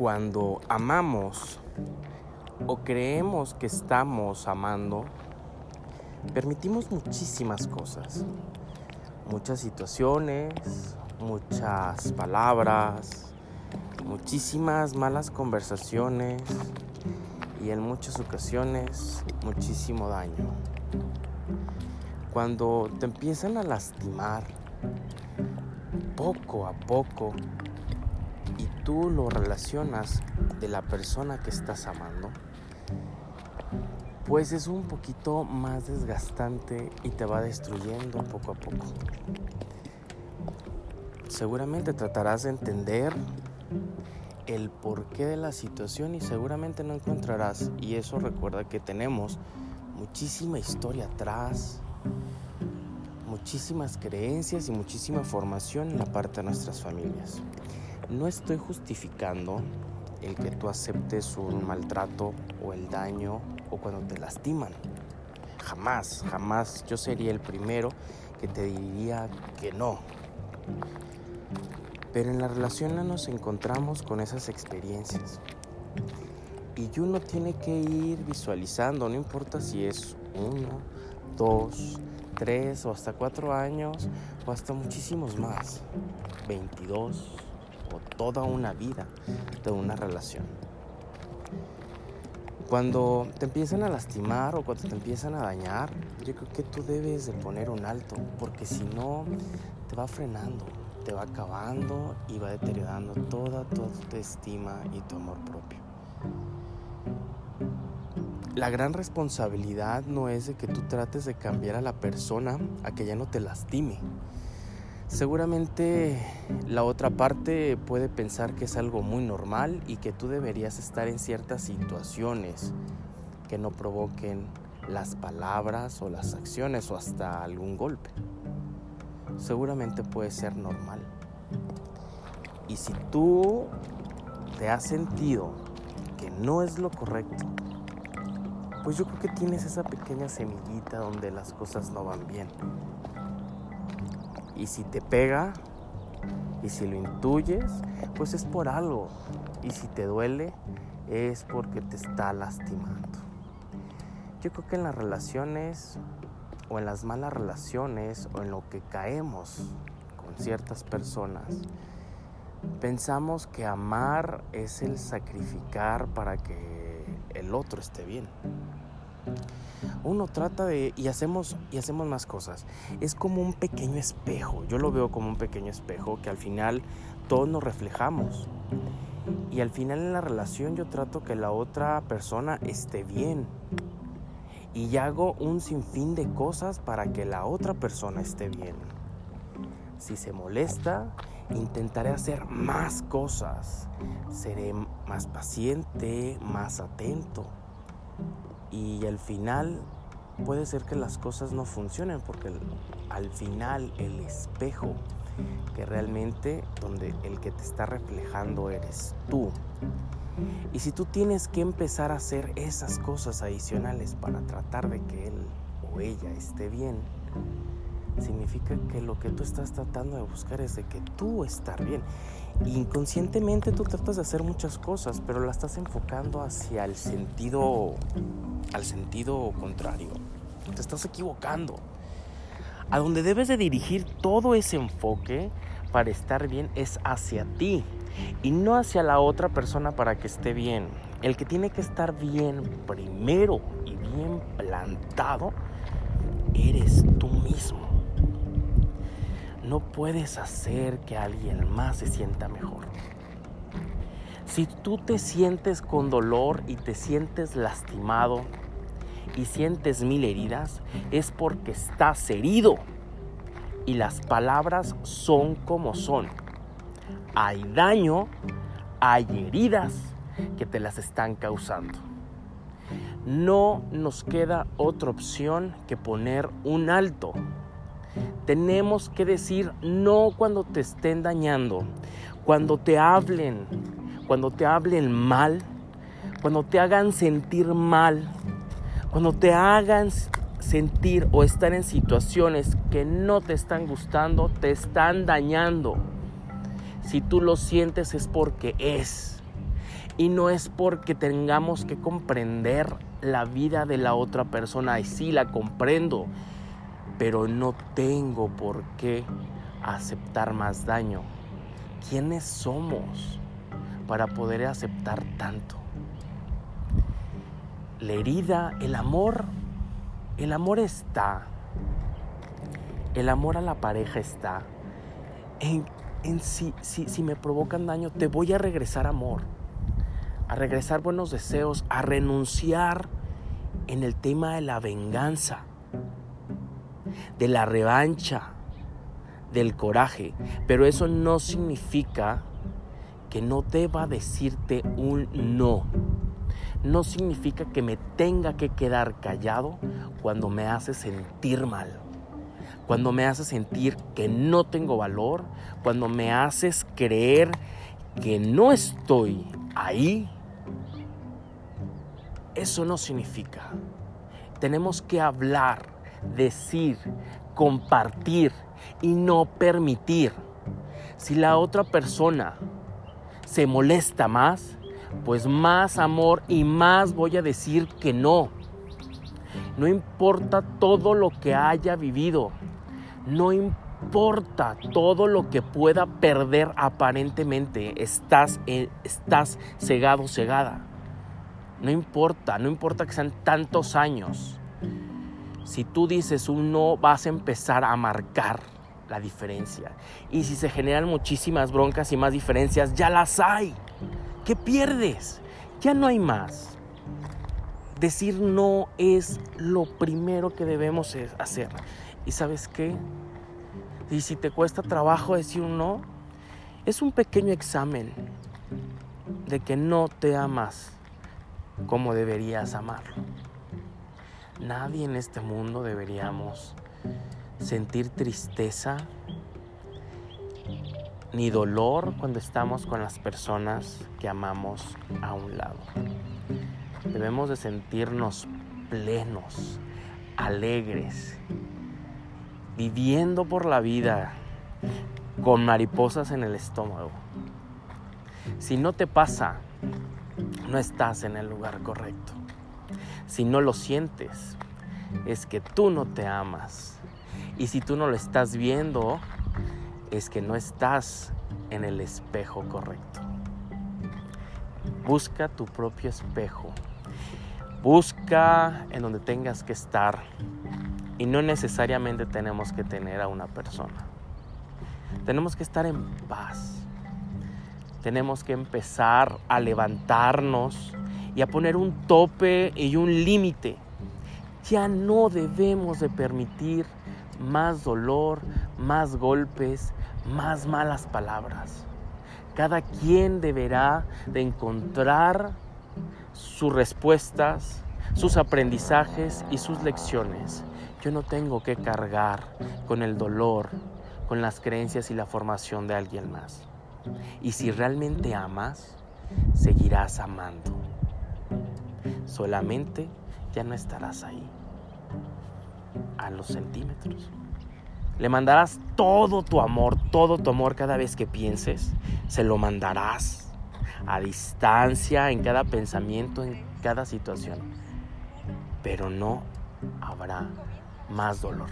cuando amamos o creemos que estamos amando, permitimos muchísimas cosas, muchas situaciones, muchas palabras, muchísimas malas conversaciones y en muchas ocasiones muchísimo daño. Cuando te empiezan a lastimar poco a poco y tú lo relacionas de la persona que estás amando, pues es un poquito más desgastante y te va destruyendo poco a poco. Seguramente tratarás de entender el porqué de la situación y seguramente no encontrarás, y eso recuerda que tenemos muchísima historia atrás, muchísimas creencias y muchísima formación en la parte de nuestras familias. No estoy justificando el que tú aceptes un maltrato o el daño o cuando te lastiman. Jamás, jamás yo sería el primero que te diría que no. Pero en la relación no nos encontramos con esas experiencias. Y uno tiene que ir visualizando, no importa si es uno, dos, tres o hasta cuatro años o hasta muchísimos más, 22 o toda una vida de una relación. Cuando te empiezan a lastimar o cuando te empiezan a dañar, yo creo que tú debes de poner un alto, porque si no, te va frenando, te va acabando y va deteriorando toda tu estima y tu amor propio. La gran responsabilidad no es de que tú trates de cambiar a la persona a que ya no te lastime, Seguramente la otra parte puede pensar que es algo muy normal y que tú deberías estar en ciertas situaciones que no provoquen las palabras o las acciones o hasta algún golpe. Seguramente puede ser normal. Y si tú te has sentido que no es lo correcto, pues yo creo que tienes esa pequeña semillita donde las cosas no van bien y si te pega y si lo intuyes, pues es por algo. Y si te duele, es porque te está lastimando. Yo creo que en las relaciones o en las malas relaciones o en lo que caemos con ciertas personas, pensamos que amar es el sacrificar para que el otro esté bien uno trata de y hacemos y hacemos más cosas. Es como un pequeño espejo. Yo lo veo como un pequeño espejo que al final todos nos reflejamos. Y al final en la relación yo trato que la otra persona esté bien. Y hago un sinfín de cosas para que la otra persona esté bien. Si se molesta, intentaré hacer más cosas. Seré más paciente, más atento y al final puede ser que las cosas no funcionen porque al final el espejo que realmente donde el que te está reflejando eres tú. Y si tú tienes que empezar a hacer esas cosas adicionales para tratar de que él o ella esté bien, significa que lo que tú estás tratando de buscar es de que tú estar bien. Inconscientemente tú tratas de hacer muchas cosas, pero la estás enfocando hacia el sentido al sentido contrario. Te estás equivocando. A donde debes de dirigir todo ese enfoque para estar bien es hacia ti y no hacia la otra persona para que esté bien. El que tiene que estar bien primero y bien plantado eres tú mismo. No puedes hacer que alguien más se sienta mejor. Si tú te sientes con dolor y te sientes lastimado y sientes mil heridas, es porque estás herido. Y las palabras son como son. Hay daño, hay heridas que te las están causando. No nos queda otra opción que poner un alto. Tenemos que decir no cuando te estén dañando, cuando te hablen cuando te hablen mal, cuando te hagan sentir mal, cuando te hagan sentir o estar en situaciones que no te están gustando, te están dañando. Si tú lo sientes es porque es. Y no es porque tengamos que comprender la vida de la otra persona. Y sí, la comprendo. Pero no tengo por qué aceptar más daño. ¿Quiénes somos para poder aceptar tanto? La herida, el amor, el amor está. El amor a la pareja está. En, si, si, si me provocan daño, te voy a regresar amor. A regresar buenos deseos, a renunciar en el tema de la venganza, de la revancha, del coraje. Pero eso no significa que no deba decirte un no. No significa que me tenga que quedar callado cuando me hace sentir mal. Cuando me hace sentir que no tengo valor. Cuando me haces creer que no estoy ahí. Eso no significa. Tenemos que hablar, decir, compartir y no permitir. Si la otra persona se molesta más, pues más amor y más voy a decir que no. No importa todo lo que haya vivido, no importa todo lo que pueda perder aparentemente, estás, estás cegado, cegada. No importa, no importa que sean tantos años. Si tú dices un no, vas a empezar a marcar la diferencia. Y si se generan muchísimas broncas y más diferencias, ya las hay. ¿Qué pierdes? Ya no hay más. Decir no es lo primero que debemos hacer. ¿Y sabes qué? Y si te cuesta trabajo decir un no, es un pequeño examen de que no te amas como deberías amarlo. Nadie en este mundo deberíamos sentir tristeza ni dolor cuando estamos con las personas que amamos a un lado. Debemos de sentirnos plenos, alegres, viviendo por la vida con mariposas en el estómago. Si no te pasa, no estás en el lugar correcto. Si no lo sientes, es que tú no te amas. Y si tú no lo estás viendo, es que no estás en el espejo correcto. Busca tu propio espejo. Busca en donde tengas que estar. Y no necesariamente tenemos que tener a una persona. Tenemos que estar en paz. Tenemos que empezar a levantarnos y a poner un tope y un límite. Ya no debemos de permitir más dolor, más golpes, más malas palabras. Cada quien deberá de encontrar sus respuestas, sus aprendizajes y sus lecciones. Yo no tengo que cargar con el dolor, con las creencias y la formación de alguien más. Y si realmente amas, seguirás amando solamente ya no estarás ahí a los centímetros. Le mandarás todo tu amor, todo tu amor cada vez que pienses. Se lo mandarás a distancia, en cada pensamiento, en cada situación. Pero no habrá más dolor.